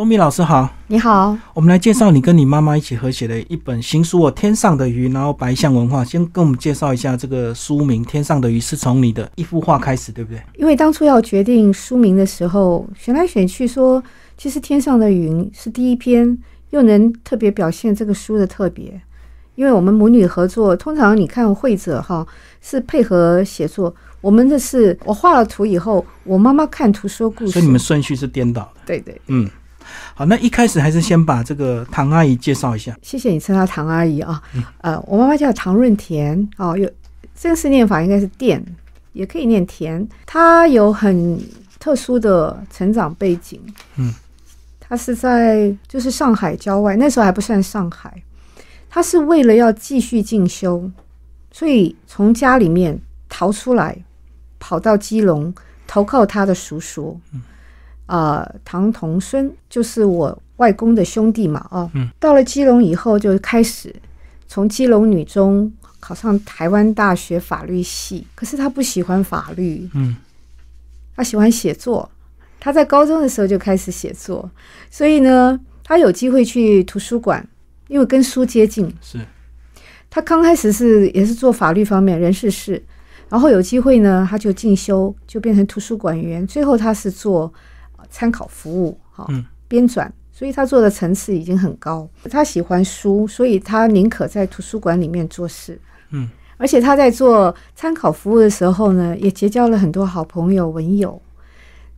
钟明老师好，你好，我们来介绍你跟你妈妈一起合写的一本新书哦，《天上的鱼》，然后白象文化。先跟我们介绍一下这个书名《天上的鱼》，是从你的一幅画开始，对不对？因为当初要决定书名的时候，选来选去，说其实《天上的云》是第一篇，又能特别表现这个书的特别。因为我们母女合作，通常你看会者哈是配合写作，我们的是我画了图以后，我妈妈看图说故事，所以你们顺序是颠倒的。对对，嗯。好，那一开始还是先把这个唐阿姨介绍一下。谢谢你称她唐阿姨啊。呃，我妈妈叫唐润田哦，有正式念法应该是店，也可以念田。她有很特殊的成长背景。嗯，她是在就是上海郊外，那时候还不算上海。她是为了要继续进修，所以从家里面逃出来，跑到基隆投靠她的叔叔。嗯。啊，唐同孙就是我外公的兄弟嘛，哦，到了基隆以后就开始从基隆女中考上台湾大学法律系，可是他不喜欢法律，嗯，他喜欢写作，他在高中的时候就开始写作，所以呢，他有机会去图书馆，因为跟书接近，是，他刚开始是也是做法律方面人事事，然后有机会呢，他就进修，就变成图书馆员，最后他是做。参考服务，哈，编纂，所以他做的层次已经很高。他喜欢书，所以他宁可在图书馆里面做事。嗯，而且他在做参考服务的时候呢，也结交了很多好朋友、文友，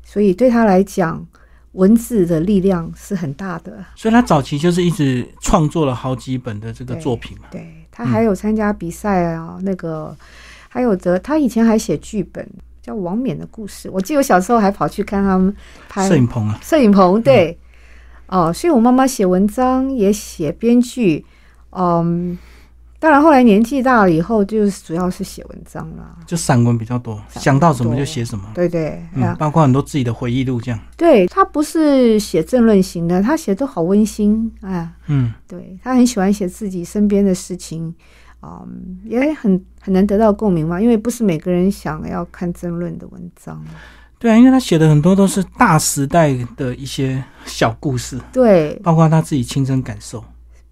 所以对他来讲，文字的力量是很大的。所以他早期就是一直创作了好几本的这个作品嘛。对他还有参加比赛啊，那个还有的，他以前还写剧本。叫王冕的故事，我记得我小时候还跑去看他们拍摄影棚啊，摄影棚对，哦，所以我妈妈写文章也写编剧，嗯，当然后来年纪大了以后，就是主要是写文章了，就散文比较多，想到什么就写什么，对对，嗯，包括很多自己的回忆录这样，对他不是写政论型的，他写都好温馨，哎，嗯，对他很喜欢写自己身边的事情。嗯，也很很难得到共鸣嘛，因为不是每个人想要看争论的文章。对啊，因为他写的很多都是大时代的一些小故事，对，包括他自己亲身感受，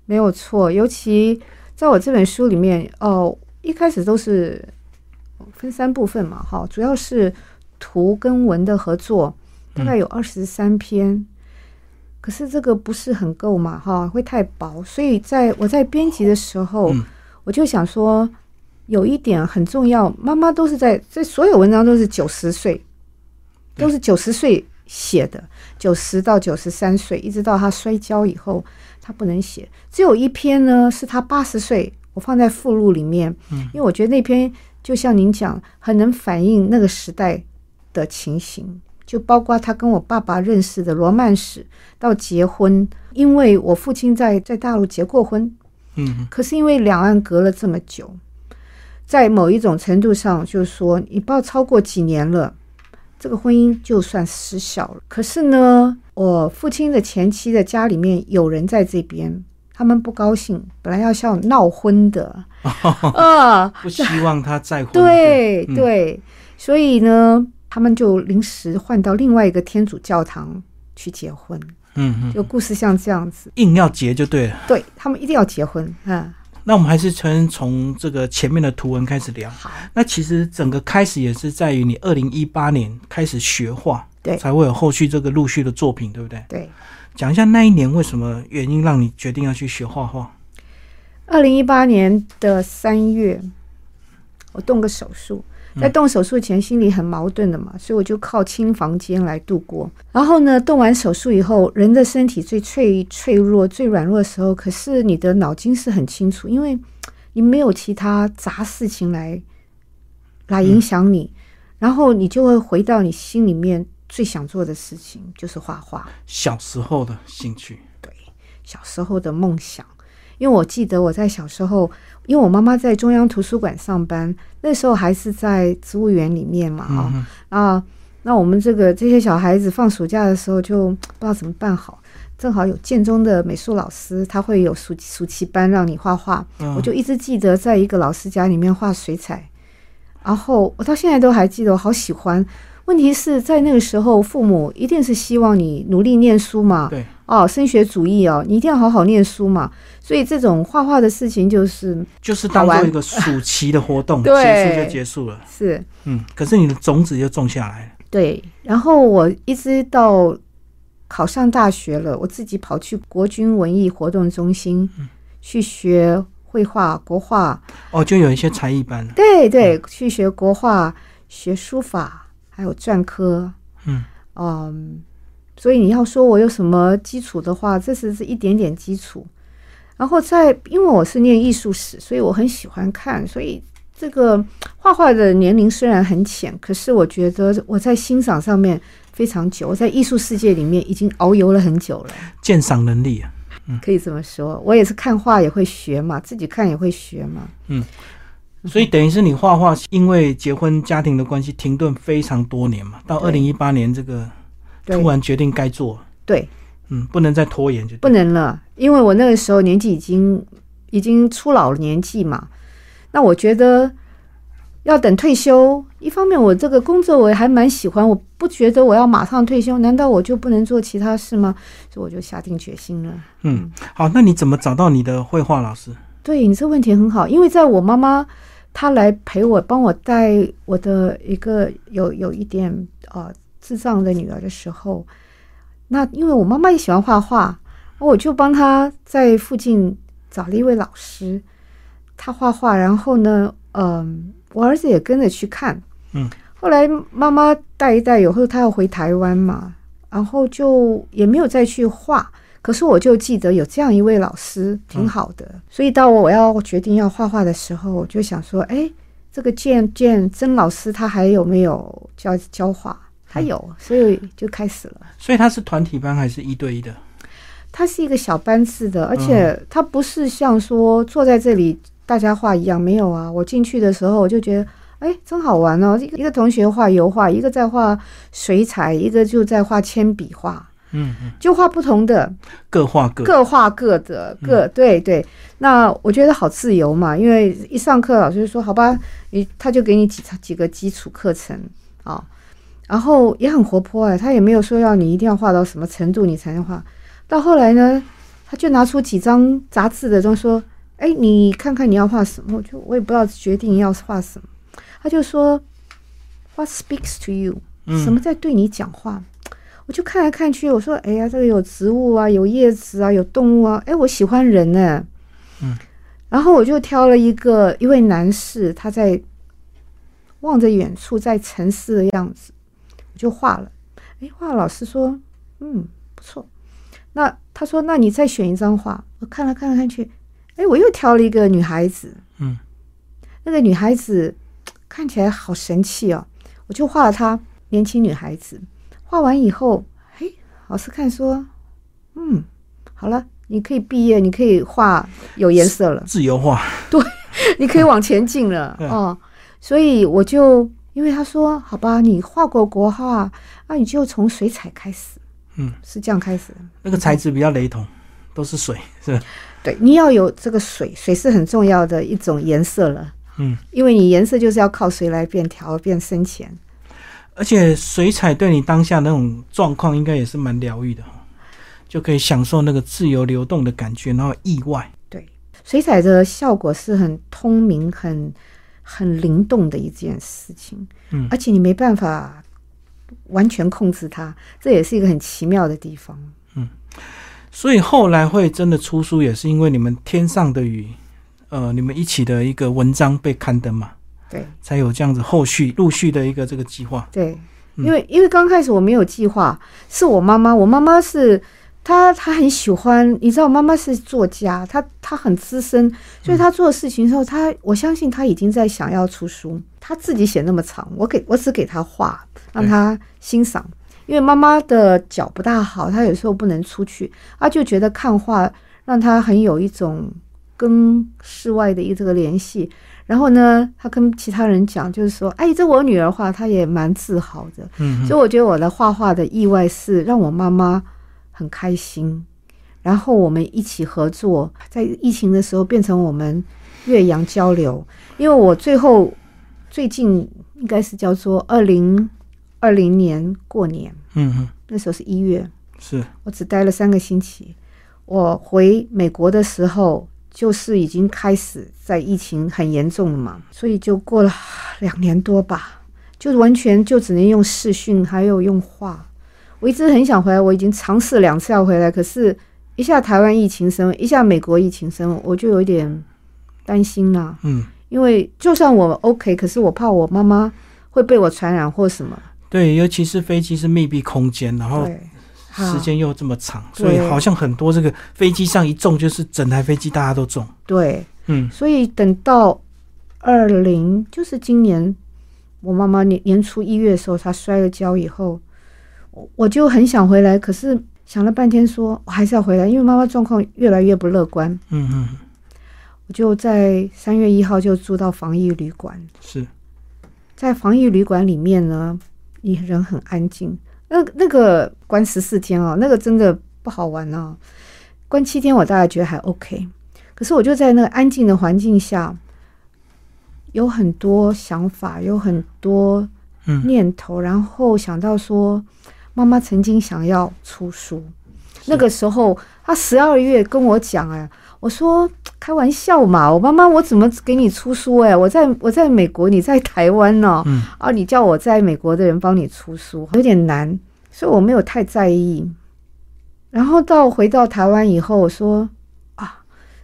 没有错。尤其在我这本书里面，哦，一开始都是分三部分嘛，哈，主要是图跟文的合作，大概有二十三篇，可是这个不是很够嘛，哈，会太薄，所以在我在编辑的时候。我就想说，有一点很重要，妈妈都是在这所有文章都是九十岁，都是九十岁写的，九十到九十三岁，一直到他摔跤以后，他不能写。只有一篇呢，是他八十岁，我放在附录里面，因为我觉得那篇就像您讲，很能反映那个时代的情形，就包括他跟我爸爸认识的罗曼史到结婚，因为我父亲在在大陆结过婚。嗯，可是因为两岸隔了这么久，在某一种程度上，就是说，你不要超过几年了，这个婚姻就算失效了。可是呢，我父亲的前妻的家里面有人在这边，他们不高兴，本来要像闹婚的 啊，不希望他再婚。对对，所以呢，他们就临时换到另外一个天主教堂去结婚。嗯嗯，就故事像这样子，硬要结就对了。对他们一定要结婚嗯。那我们还是从从这个前面的图文开始聊。好，那其实整个开始也是在于你二零一八年开始学画，对，才会有后续这个陆续的作品，对不对？对。讲一下那一年为什么原因让你决定要去学画画？二零一八年的三月，我动个手术。在动手术前，心里很矛盾的嘛，所以我就靠清房间来度过。然后呢，动完手术以后，人的身体最脆脆弱、最软弱的时候，可是你的脑筋是很清楚，因为你没有其他杂事情来来影响你，然后你就会回到你心里面最想做的事情，就是画画。小时候的兴趣，对，小时候的梦想。因为我记得我在小时候，因为我妈妈在中央图书馆上班，那时候还是在植物园里面嘛，哈啊，那我们这个这些小孩子放暑假的时候就不知道怎么办好，正好有建中的美术老师，他会有暑暑期班让你画画，我就一直记得在一个老师家里面画水彩，然后我到现在都还记得，我好喜欢，问题是在那个时候，父母一定是希望你努力念书嘛，对，哦，升学主义哦，你一定要好好念书嘛。所以这种画画的事情就是就是当做一个暑期的活动，对 结束就结束了。是嗯，可是你的种子就种下来了。对。然后我一直到考上大学了，我自己跑去国军文艺活动中心去学绘画、国画，哦，就有一些才艺班。对对，去学国画、学书法，还有篆刻。嗯嗯，所以你要说我有什么基础的话，这是是一点点基础。然后在，因为我是念艺术史，所以我很喜欢看。所以这个画画的年龄虽然很浅，可是我觉得我在欣赏上面非常久，我在艺术世界里面已经遨游了很久了，鉴赏能力啊。可以这么说。我也是看画也会学嘛，自己看也会学嘛。嗯所以等于是你画画，因为结婚家庭的关系停顿非常多年嘛，到二对零一八年这个突然决定该做了，对，嗯，不能再拖延就不能了，因为我那个时候年纪已经已经初老年纪嘛。那我觉得要等退休，一方面我这个工作我还蛮喜欢，我不觉得我要马上退休，难道我就不能做其他事吗？所以我就下定决心了。嗯，好，那你怎么找到你的绘画老师？对你这问题很好，因为在我妈妈她来陪我，帮我带我的一个有有一点呃智障的女儿的时候，那因为我妈妈也喜欢画画，我就帮她在附近找了一位老师，她画画，然后呢，嗯、我儿子也跟着去看，嗯，后来妈妈带一带，有时候她要回台湾嘛，然后就也没有再去画。可是我就记得有这样一位老师挺好的，所以到我要决定要画画的时候，我就想说，哎，这个建建曾老师他还有没有教教画？他有，所以就开始了。所以他是团体班还是一对一的？他是一个小班制的，而且他不是像说坐在这里大家画一样，没有啊。我进去的时候我就觉得，哎，真好玩哦！一个一个同学画油画，一个在画水彩，一个就在画铅笔画，嗯嗯，就画不同的，各画各。各画各的，各、对对。那我觉得好自由嘛，因为一上课老师就说好吧，你他就给你几几个基础课程啊、然后也很活泼哎，他也没有说要你一定要画到什么程度你才能画。到后来呢，他就拿出几张杂志的就说，哎，你看看你要画什么？我就我也不知道决定要画什么，他就说，What speaks to you？嗯什么在对你讲话？我就看来看去，我说，哎呀，这个有植物啊，有叶子啊，有动物啊，哎，我喜欢人呢、嗯，然后我就挑了一个一位男士，他在望着远处，在沉思的样子，我就画了。哎，画老师说，嗯，不错。那他说，那你再选一张画。我看了看来看去，哎，我又挑了一个女孩子。嗯，那个女孩子看起来好神气哦，我就画了她年轻女孩子。画完以后，嘿，老师看说，嗯，好了，你可以毕业，你可以画有颜色了，自由画。对你可以往前进了 对哦。所以我就因为他说，好吧，你画过国画，那你就从水彩开始，嗯，是这样开始的。那个材质比较雷同，都是水，是吧？对，你要有这个水，水是很重要的一种颜色了，嗯，因为你颜色就是要靠水来变调、变深浅。而且水彩对你当下那种状况应该也是蛮疗愈的，就可以享受那个自由流动的感觉，然后意外。对水彩的效果是很通明、很很灵动的一件事情，嗯而且你没办法完全控制它，这也是一个很奇妙的地方。嗯所以后来会真的出书，也是因为你们天上的雨，呃，你们一起的一个文章被刊登嘛，对才有这样子后续陆续的一个这个计划。对，嗯因为因为刚开始我没有计划，是我妈妈，我妈妈是。她她很喜欢，你知道，妈妈是作家，她她很资深，所以她做的事情的时候，她我相信她已经在想要出书。她自己写那么长，我给我只给她画，让她欣赏。因为妈妈的脚不大好，她有时候不能出去，她就觉得看画让她很有一种跟室外的一这个联系。然后呢，她跟其他人讲，就是说，哎，这我女儿画，她也蛮自豪的。嗯所以我觉得我的画画的意外是让我妈妈很开心，然后我们一起合作，在疫情的时候变成我们岳阳交流。因为我最后最近应该是叫做二零二零年过年，嗯嗯，那时候是一月，是。我只待了三个星期。我回美国的时候，就是已经开始在疫情很严重了嘛，所以就过了两年多吧，就完全就只能用视讯，还有用话。我一直很想回来，我已经尝试两次要回来，可是一下台湾疫情升，一下美国疫情升，我就有点担心啦、嗯，因为就算我 OK，可是我怕我妈妈会被我传染或什么。对，尤其是飞机是密闭空间，然后时间又这么长，所以好像很多这个飞机上一中就是整台飞机大家都中。对，嗯。所以等到二零，就是今年我妈妈年年初一月的时候，她摔了跤以后，我我就很想回来，可是想了半天说，我还是要回来，因为妈妈状况越来越不乐观。嗯嗯，我就在三月一号就住到防疫旅馆，是在防疫旅馆里面呢，你人很安静。那那个关十四天哦，那个真的不好玩哦。关七天我大概觉得还 OK，可是我就在那个安静的环境下，有很多想法，有很多嗯念头，然后想到说，妈妈曾经想要出书，那个时候她十二月跟我讲，哎，我说开玩笑嘛，我妈妈我怎么给你出书？哎，我在我在美国，你在台湾呢、嗯啊，你叫我在美国的人帮你出书，有点难，所以我没有太在意。然后到回到台湾以后，我说啊，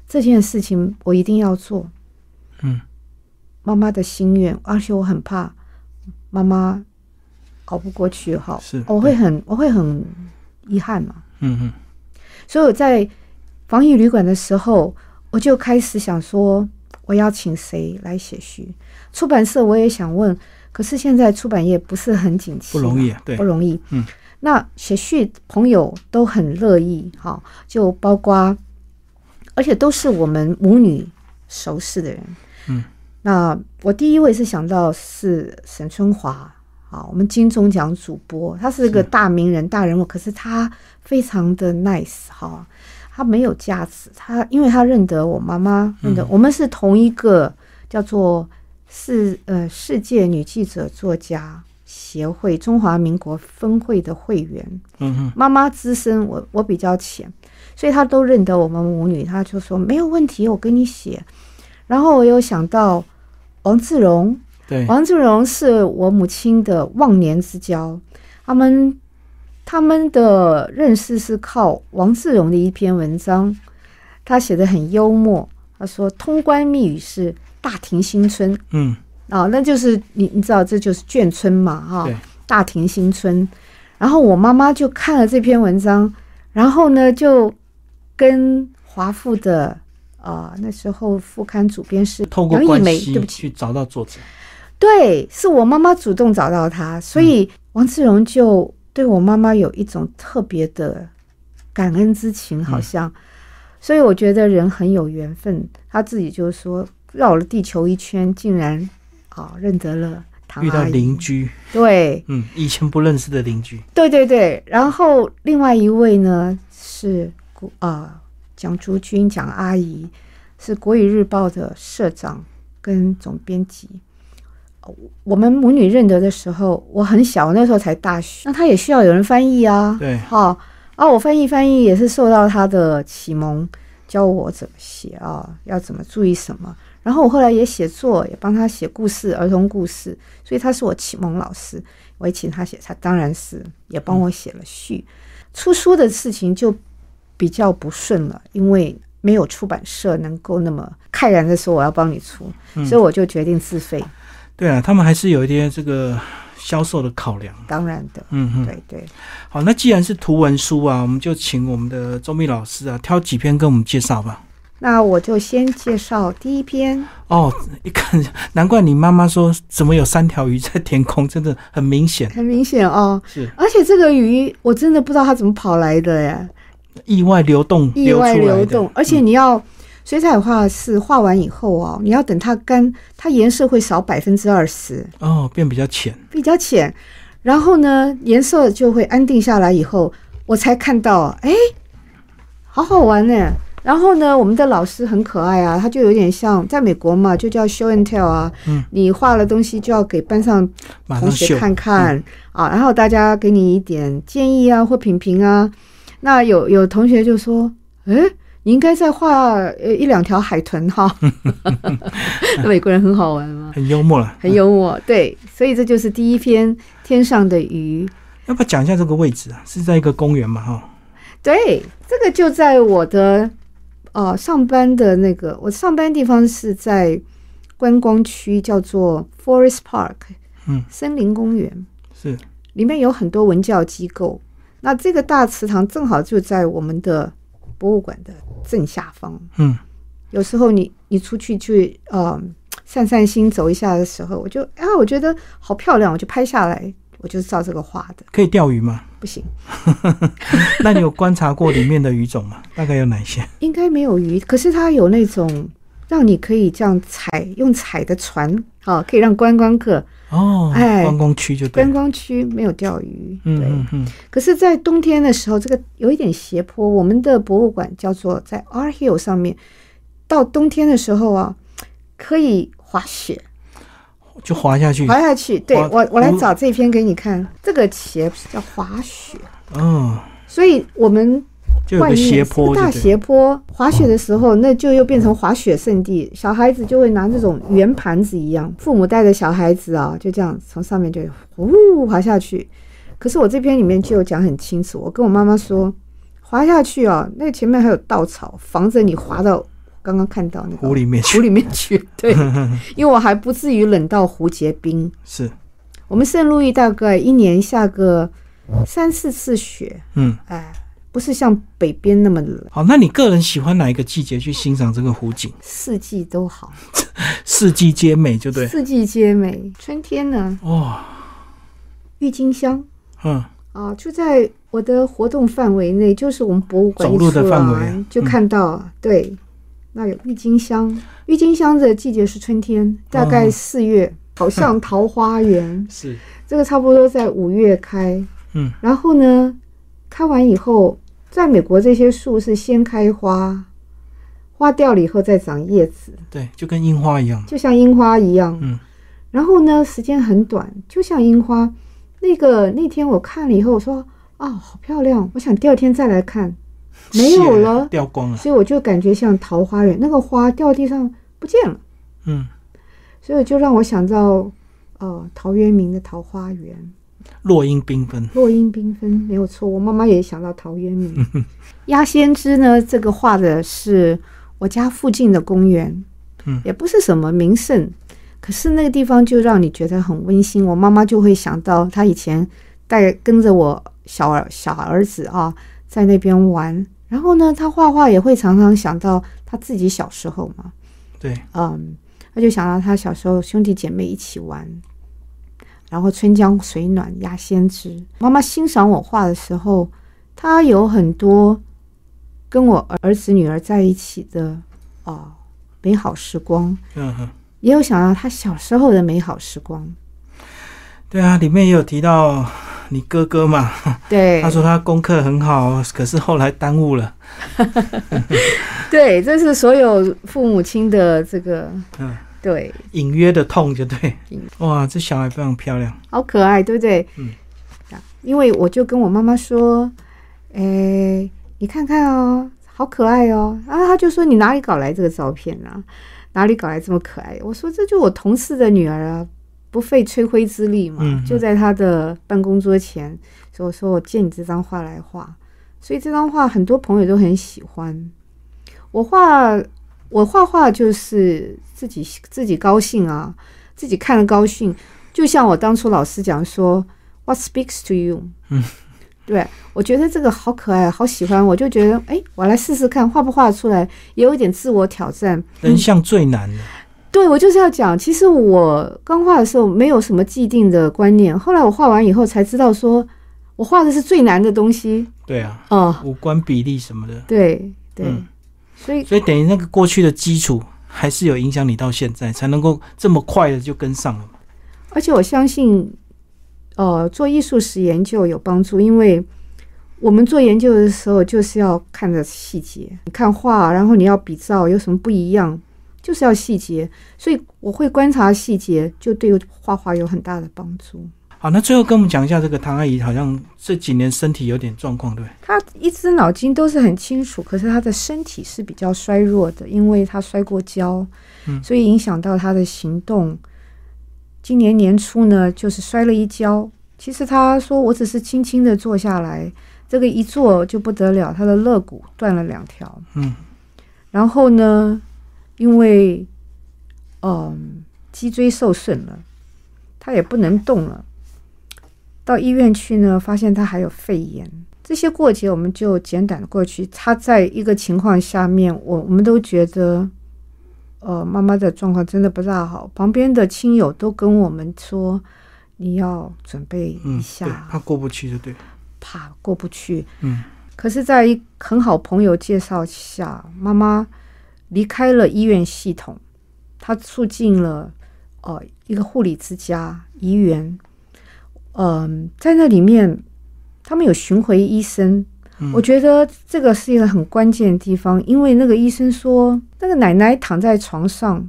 这件事情我一定要做。嗯，妈妈的心愿，而且我很怕妈妈熬不过去哈，是我会很我会很遗憾嘛。嗯嗯所以我在防疫旅馆的时候，我就开始想说，我要请谁来写序？出版社我也想问，可是现在出版业不是很景气，不容易，对不，容易。嗯，那写序朋友都很乐意，哈，就包括，而且都是我们母女熟识的人。嗯，那我第一位是想到是沈春华，啊，我们金钟奖主播，他是个大名人、大人物，可是他非常的 nice 哈，他没有架子，他因为他认得我妈妈，认得、嗯我们是同一个叫做世呃世界女记者作家协会中华民国分会的会员，嗯嗯妈妈资深，我我比较浅，所以他都认得我们母女，他就说没有问题，我给你写。然后我又想到王志荣，对，王志荣是我母亲的忘年之交，他们他们的认识是靠王志荣的一篇文章，他写的很幽默。他说通关密语是大庭新村嗯啊、那就是你你知道这就是眷村嘛哈、对，大庭新村。然后我妈妈就看了这篇文章，然后呢就跟华富的啊、那时候副刊主编是透过杨艺梅，关系对不起，去找到作者。对，是我妈妈主动找到他，所以王志荣就对我妈妈有一种特别的感恩之情，好像。所以我觉得人很有缘分，他自己就说绕了地球一圈，竟然啊认得了唐遇到。邻居，对嗯，以前不认识的邻居，对对对，然后另外一位呢是国啊蒋竹君蒋阿姨，是国语日报的社长跟总编辑。呃我们母女认得的时候，我很小，那时候才大学，那他也需要有人翻译啊。对，好、啊，我翻译翻译也是受到他的启蒙，教我怎么写啊，要怎么注意什么。然后我后来也写作，也帮他写故事，儿童故事，所以他是我启蒙老师。我也请他写，他当然是也帮我写了序。出书的事情就比较不顺了，因为没有出版社能够那么慨然的说我要帮你出，嗯所以我就决定自费。对啊，他们还是有一些这个销售的考量。当然的，嗯嗯，对对。好，那既然是图文书啊，我们就请我们的周密老师啊，挑几篇跟我们介绍吧。那我就先介绍第一篇，哦，一看，难怪你妈妈说怎么有三条鱼在天空，真的很明显，很明显哦，是。而且这个鱼我真的不知道它怎么跑来的耶，意外流动意外流动，而且你要水彩画是画完以后哦，你要等它干，它颜色会少百分之二十，哦变比较浅，比较浅，然后呢颜色就会安定下来以后，我才看到，哎，好好玩呢。然后呢，我们的老师很可爱啊，他就有点像在美国嘛，就叫 show and tell 啊。嗯，你画了东西就要给班上同学看看、啊，然后大家给你一点建议啊或评评啊。那有有同学就说：“诶，你应该再画呃一两条海豚哈。”那美国人很好玩嘛，很幽默了，很幽默。对，所以这就是第一篇《天上的鱼》。要不要讲一下这个位置啊？是在一个公园嘛，哈。对，这个就在我的呃上班的那个，我上班地方是在观光区，叫做 Forest Park，嗯，森林公园，是里面有很多文教机构。那这个大池塘正好就在我们的博物馆的正下方。嗯，有时候你你出去去呃散散心走一下的时候，我就啊我觉得好漂亮，我就拍下来，我就是照这个画的。可以钓鱼吗？不行，那你有观察过里面的鱼种吗？大概有哪些？应该没有鱼，可是它有那种让你可以这样踩用踩的船，啊，可以让观光客哦，哎观光区就对观。光区没有钓鱼，对。嗯嗯嗯，可是，在冬天的时候，这个有一点斜坡。我们的博物馆叫做在 R Hill 上面，到冬天的时候啊，可以滑雪，就滑下去。滑下去。对我，我来嗯找这篇给你看。这个斜叫滑雪，哦，所以我们就有个斜是大斜坡，滑雪的时候，那就又变成滑雪圣地。小孩子就会拿这种圆盘子一样，父母带着小孩子啊，就这样从上面就呼滑下去。可是我这篇里面就有讲很清楚，我跟我妈妈说，滑下去啊，那前面还有稻草防着你滑到刚刚看到那个湖里面去湖里面去。对，因为我还不至于冷到湖结冰。是，我们圣路易大概一年下个三四次雪，嗯，哎，不是像北边那么冷。好，那你个人喜欢哪一个季节去欣赏这个湖景？四季都好，四季皆美，就对。四季皆美。春天呢，哇，郁金香嗯，啊，就在我的活动范围内，就是我们博物馆走路的范围啊就看到，对，那有郁金香。郁金香的季节是春天，大概哦四月，好像桃花源。是，这个差不多在五月开，嗯，然后呢，开完以后，在美国这些树是先开花，花掉了以后再长叶子，对，就跟樱花一样。就像樱花一样。嗯，然后呢，时间很短，就像樱花。那个那天我看了以后，我说啊，好漂亮，我想第二天再来看，没有了，掉光了。所以我就感觉像桃花源，那个花掉地上不见了，嗯，所以就让我想到呃陶渊明的《桃花源》。落英缤纷。落英缤纷，没有错。我妈妈也想到陶渊明。鸭先知呢，这个画的是我家附近的公园，嗯也不是什么名胜，可是那个地方就让你觉得很温馨。我妈妈就会想到她以前带跟着我小儿小儿子啊，在那边玩。然后呢，她画画也会常常想到她自己小时候嘛，对，嗯，他就想到他小时候兄弟姐妹一起玩，然后春江水暖鸭先知。妈妈欣赏我画的时候，她有很多跟我儿子女儿在一起的哦美好时光，嗯哼，也有想到他小时候的美好时光。对啊，里面也有提到你哥哥嘛，对，他说他功课很好，可是后来耽误了。对，这是所有父母亲的这个嗯，对，隐约的痛，就对。哇，这小孩非常漂亮。好可爱，对不对？嗯。因为我就跟我妈妈说，诶，你看看哦，好可爱哦。然后她就说：“你哪里搞来这个照片啊？哪里搞来这么可爱？”我说：“这就我同事的女儿啊，不费吹灰之力嘛，就在她的办公桌前。”所以我说：“我借你这张画来画。”所以这张画很多朋友都很喜欢。我画我画画就是自己自己高兴啊，自己看了高兴。就像我当初老师讲说，What speaks to you？嗯，对我觉得这个好可爱，好喜欢，我就觉得哎，我来试试看画不画得出来，也有一点自我挑战。人像最难的，对我就是要讲，其实我刚画的时候没有什么既定的观念，后来我画完以后才知道说，我画的是最难的东西对啊，哦，五官比例什么的，对对，嗯所以所以等于那个过去的基础还是有影响你到现在，才能够这么快的就跟上了嘛。而且我相信，呃，做艺术史研究有帮助，因为我们做研究的时候就是要看着细节，你看画，然后你要比照有什么不一样，就是要细节。所以我会观察细节，就对画画有很大的帮助。好，那最后跟我们讲一下这个唐阿姨，好像这几年身体有点状况，对不对？她一只脑筋都是很清楚，可是她的身体是比较衰弱的，因为她摔过跤，嗯所以影响到她的行动。今年年初呢，就是摔了一跤。其实她说我只是轻轻的坐下来，这个一坐就不得了，她的肋骨断了两条。嗯，然后呢，因为嗯脊椎受损了，她也不能动了。到医院去呢，发现他还有肺炎。这些过节我们就简短的过去。他在一个情况下面，我我们都觉得，呃，妈妈的状况真的不大好。旁边的亲友都跟我们说，你要准备一下，，怕过不去，就对。怕过不去。嗯可是，在一很好朋友介绍下，妈妈离开了医院系统，她促进了呃一个护理之家怡园。嗯、在那里面，他们有巡回医生。嗯。我觉得这个是一个很关键的地方，因为那个医生说，那个奶奶躺在床上，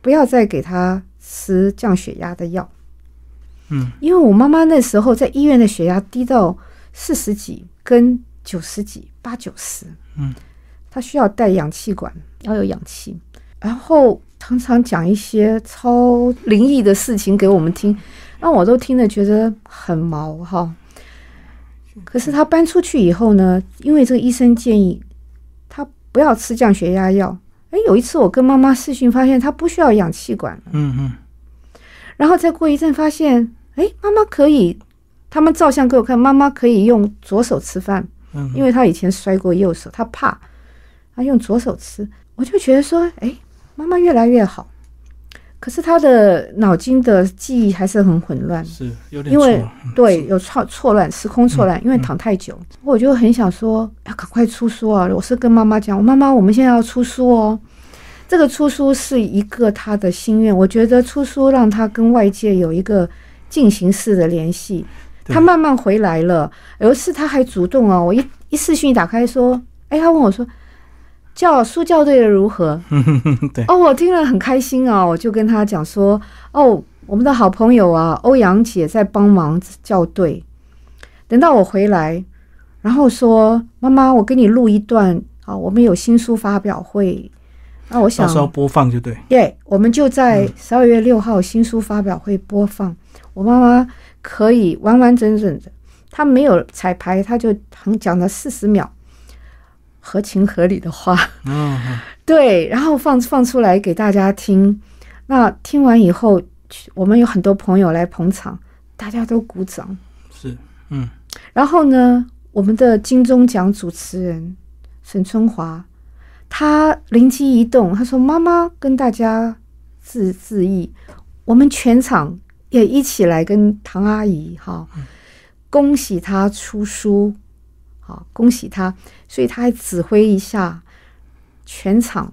不要再给她吃降血压的药。嗯。因为我妈妈那时候在医院的血压低到四十几跟九十几、八九十，嗯，她需要带氧气管，要有氧气，然后常常讲一些超灵异的事情给我们听，让我都听了觉得很毛哈。可是他搬出去以后呢，因为这个医生建议他不要吃降血压药。哎，有一次我跟妈妈视讯，发现他不需要氧气管了。嗯嗯然后再过一阵发现，哎，妈妈可以，他们照相给我看，妈妈可以用左手吃饭，嗯，因为她以前摔过右手，她怕，她用左手吃，我就觉得说，哎，妈妈越来越好，可是他的脑筋的记忆还是很混乱，是有点因为错嗯对，有错错乱，时空错乱，因为躺太久，我就很想说，要赶快出书啊！我是跟妈妈讲，妈妈，我们现在要出书哦。这个出书是一个他的心愿，我觉得出书让他跟外界有一个进行式的联系。他慢慢回来了，有一次他还主动哦，我一一视讯打开说，哎，他问我说，教书校对的如何？对，哦，我听了很开心啊，我就跟他讲说，哦，我们的好朋友啊，欧阳姐在帮忙校对。等到我回来，然后说，妈妈，我给你录一段啊，我们有新书发表会。那我想到时候播放就对。对，我们就在十二月六号新书发表会播放。我妈妈可以完完整整的，她没有彩排，她就很讲了四十秒，合情合理的话。嗯嗯 对，然后放放出来给大家听。那听完以后，我们有很多朋友来捧场，大家都鼓掌。是嗯然后呢，我们的金钟奖主持人沈春华，他灵机一动，他说：“妈妈跟大家致致意，我们全场也一起来跟唐阿姨哈，恭喜她出书，好恭喜他。”所以他还指挥一下全场，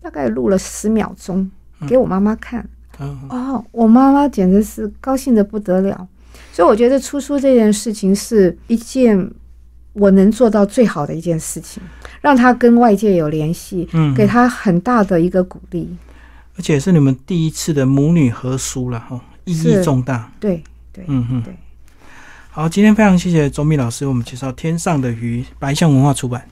大概录了十秒钟给我妈妈看。嗯哦，我妈妈简直是高兴的不得了。所以我觉得出书这件事情是一件我能做到最好的一件事情，让他跟外界有联系，嗯，给他很大的一个鼓励。而且是你们第一次的母女合书了哈，意义重大。对对，嗯嗯，对。好，今天非常谢谢周密老师为我们介绍《天上的鱼》，白象文化出版。